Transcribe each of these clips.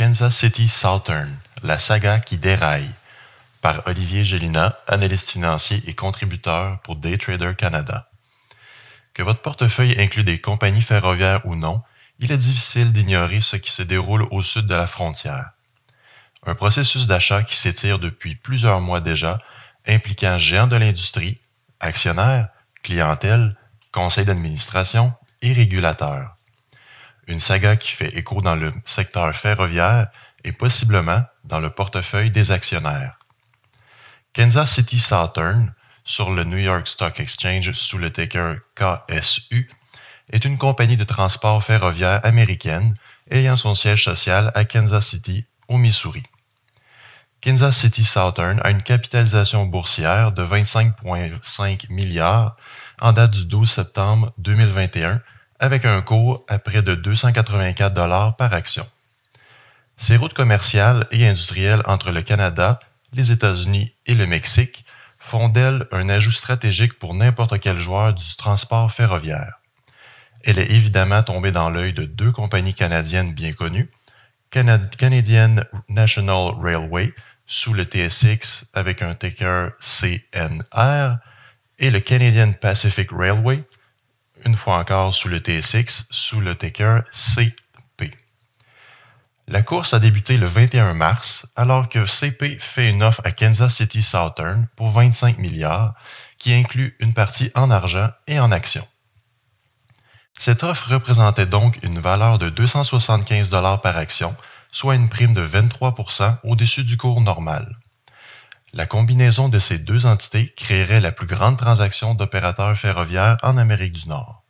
Kansas City Southern, la saga qui déraille, par Olivier Gélina, analyste financier et contributeur pour Daytrader Canada. Que votre portefeuille inclut des compagnies ferroviaires ou non, il est difficile d'ignorer ce qui se déroule au sud de la frontière. Un processus d'achat qui s'étire depuis plusieurs mois déjà, impliquant géants de l'industrie, actionnaires, clientèle, conseil d'administration et régulateurs. Une saga qui fait écho dans le secteur ferroviaire et possiblement dans le portefeuille des actionnaires. Kansas City Southern, sur le New York Stock Exchange sous le ticker KSU, est une compagnie de transport ferroviaire américaine ayant son siège social à Kansas City, au Missouri. Kansas City Southern a une capitalisation boursière de 25,5 milliards en date du 12 septembre 2021 avec un cours à près de 284 dollars par action. Ces routes commerciales et industrielles entre le Canada, les États-Unis et le Mexique font d'elle un ajout stratégique pour n'importe quel joueur du transport ferroviaire. Elle est évidemment tombée dans l'œil de deux compagnies canadiennes bien connues, Canadian National Railway sous le TSX avec un ticker CNR et le Canadian Pacific Railway, une fois encore sous le TSX sous le ticker CP. La course a débuté le 21 mars alors que CP fait une offre à Kansas City Southern pour 25 milliards qui inclut une partie en argent et en actions. Cette offre représentait donc une valeur de 275 dollars par action, soit une prime de 23% au-dessus du cours normal. La combinaison de ces deux entités créerait la plus grande transaction d'opérateurs ferroviaires en Amérique du Nord.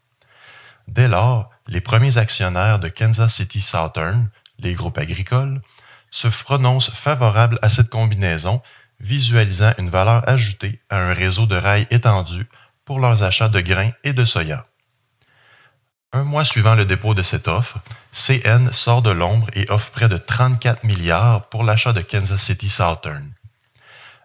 Dès lors, les premiers actionnaires de Kansas City Southern, les groupes agricoles, se prononcent favorables à cette combinaison, visualisant une valeur ajoutée à un réseau de rails étendu pour leurs achats de grains et de soya. Un mois suivant le dépôt de cette offre, CN sort de l'ombre et offre près de 34 milliards pour l'achat de Kansas City Southern.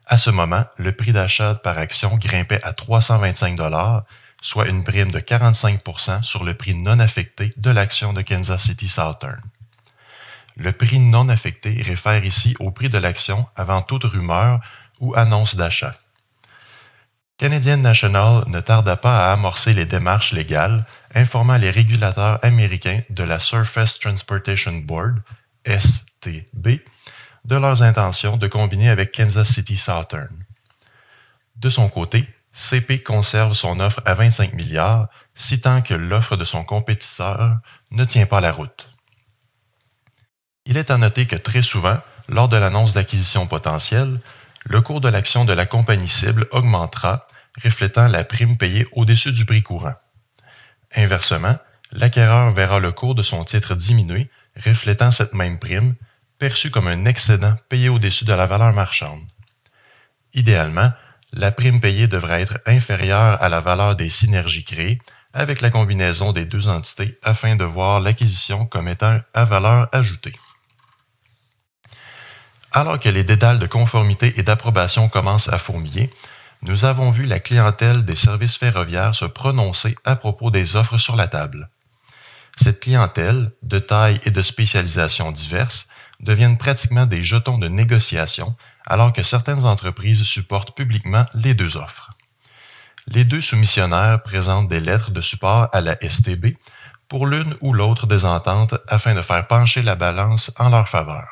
À ce moment, le prix d'achat par action grimpait à 325 dollars, soit une prime de 45% sur le prix non affecté de l'action de Kansas City Southern. Le prix non affecté réfère ici au prix de l'action avant toute rumeur ou annonce d'achat. Canadian National ne tarda pas à amorcer les démarches légales, informant les régulateurs américains de la Surface Transportation Board, STB, de leurs intentions de combiner avec Kansas City Southern. De son côté, CP conserve son offre à 25 milliards, citant que l'offre de son compétiteur ne tient pas la route. Il est à noter que très souvent, lors de l'annonce d'acquisition potentielle, le cours de l'action de la compagnie cible augmentera, reflétant la prime payée au-dessus du prix courant. Inversement, l'acquéreur verra le cours de son titre diminuer, reflétant cette même prime, perçue comme un excédent payé au-dessus de la valeur marchande. Idéalement, la prime payée devrait être inférieure à la valeur des synergies créées avec la combinaison des deux entités afin de voir l'acquisition comme étant à valeur ajoutée. Alors que les dédales de conformité et d'approbation commencent à fourmiller, nous avons vu la clientèle des services ferroviaires se prononcer à propos des offres sur la table. Cette clientèle, de taille et de spécialisation diverses, deviennent pratiquement des jetons de négociation alors que certaines entreprises supportent publiquement les deux offres. Les deux soumissionnaires présentent des lettres de support à la STB pour l'une ou l'autre des ententes afin de faire pencher la balance en leur faveur.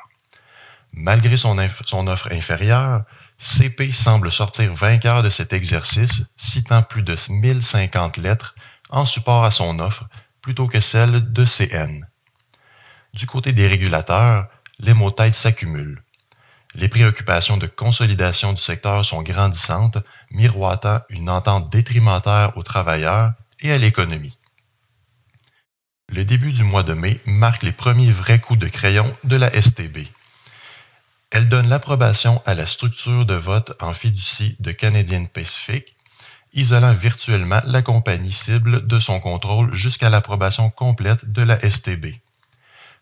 Malgré son, offre inférieure, CP semble sortir vainqueur de cet exercice, citant plus de 1050 lettres en support à son offre plutôt que celle de CN. Du côté des régulateurs, les mots têtes s'accumulent. Les préoccupations de consolidation du secteur sont grandissantes, miroitant une entente détrimentaire aux travailleurs et à l'économie. le début du mois de mai marque les premiers vrais coups de crayon de la STB. Elle donne l'approbation à la structure de vote en fiducie de Canadian Pacific, isolant virtuellement la compagnie cible de son contrôle jusqu'à l'approbation complète de la STB.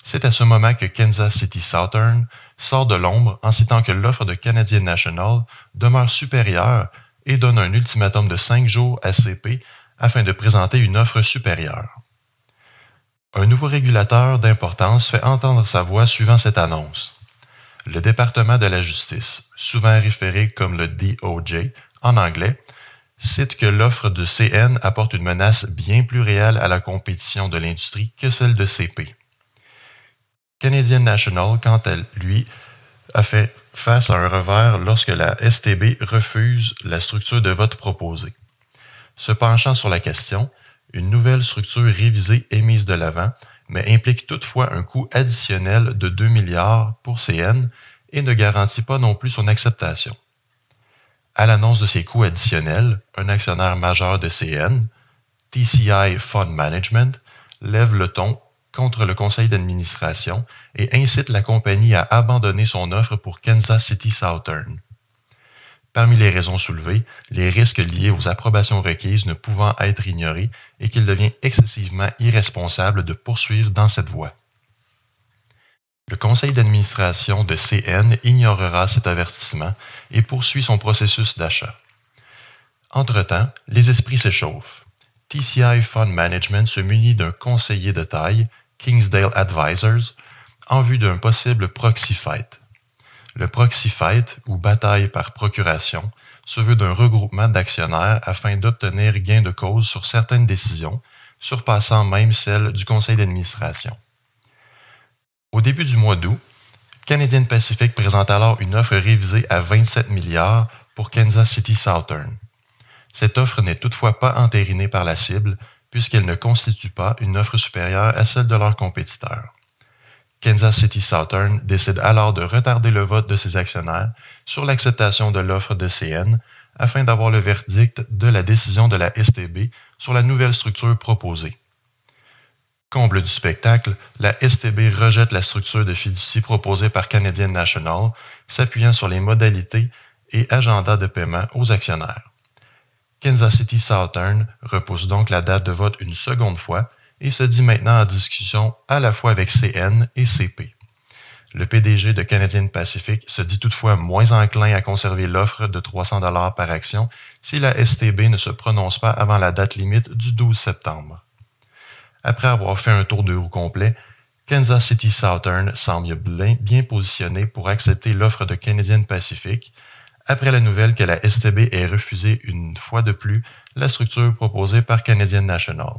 C'est à ce moment que Kansas City Southern sort de l'ombre en citant que l'offre de Canadian National demeure supérieure et donne un ultimatum de cinq jours à CP afin de présenter une offre supérieure. Un nouveau régulateur d'importance fait entendre sa voix suivant cette annonce. Le département de la justice, souvent référé comme le DOJ en anglais, cite que l'offre de CN apporte une menace bien plus réelle à la compétition de l'industrie que celle de CP. Canadian National, quant à lui, a fait face à un revers lorsque la STB refuse la structure de vote proposée. Se penchant sur la question, une nouvelle structure révisée est mise de l'avant, mais implique toutefois un coût additionnel de 2 milliards pour CN et ne garantit pas non plus son acceptation. À l'annonce de ces coûts additionnels, un actionnaire majeur de CN, TCI Fund Management, lève le ton contre le conseil d'administration et incite la compagnie à abandonner son offre pour Kansas City Southern. Parmi les raisons soulevées, les risques liés aux approbations requises ne pouvant être ignorés et qu'il devient excessivement irresponsable de poursuivre dans cette voie. Le conseil d'administration de CN ignorera cet avertissement et poursuit son processus d'achat. Entre-temps, les esprits s'échauffent. TCI Fund Management se munit d'un conseiller de taille, Kingsdale Advisors, en vue d'un possible proxy fight. Le proxy fight, ou bataille par procuration, se veut d'un regroupement d'actionnaires afin d'obtenir gain de cause sur certaines décisions, surpassant même celles du conseil d'administration. Au début du mois d'août, Canadian Pacific présente alors une offre révisée à 27 milliards pour Kansas City Southern. Cette offre n'est toutefois pas entérinée par la cible puisqu'elle ne constitue pas une offre supérieure à celle de leurs compétiteurs. Kansas City Southern décide alors de retarder le vote de ses actionnaires sur l'acceptation de l'offre de CN afin d'avoir le verdict de la décision de la STB sur la nouvelle structure proposée. Comble du spectacle, la STB rejette la structure de fiducie proposée par Canadian National, s'appuyant sur les modalités et agendas de paiement aux actionnaires. Kansas City Southern repousse donc la date de vote une seconde fois et se dit maintenant en discussion à la fois avec CN et CP. Le PDG de Canadian Pacific se dit toutefois moins enclin à conserver l'offre de 300 dollars par action si la STB ne se prononce pas avant la date limite du 12 septembre. Après avoir fait un tour de roue complet, Kansas City Southern semble bien positionné pour accepter l'offre de Canadian Pacific après la nouvelle que la STB ait refusé une fois de plus la structure proposée par Canadian National.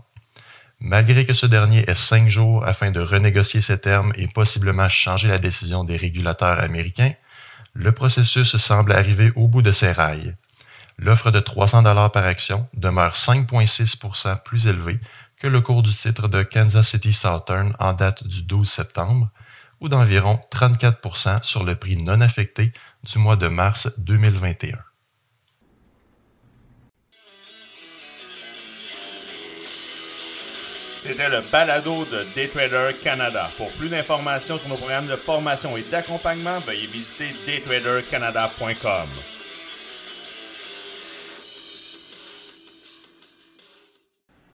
Malgré que ce dernier ait cinq jours afin de renégocier ses termes et possiblement changer la décision des régulateurs américains, le processus semble arriver au bout de ses rails. L'offre de 300 dollars par action demeure 5,6% plus élevée que le cours du titre de Kansas City Southern en date du 12 septembre, ou d'environ 34% sur le prix non affecté du mois de mars 2021. C'était le balado de Daytrader Canada. Pour plus d'informations sur nos programmes de formation et d'accompagnement, veuillez visiter daytradercanada.com.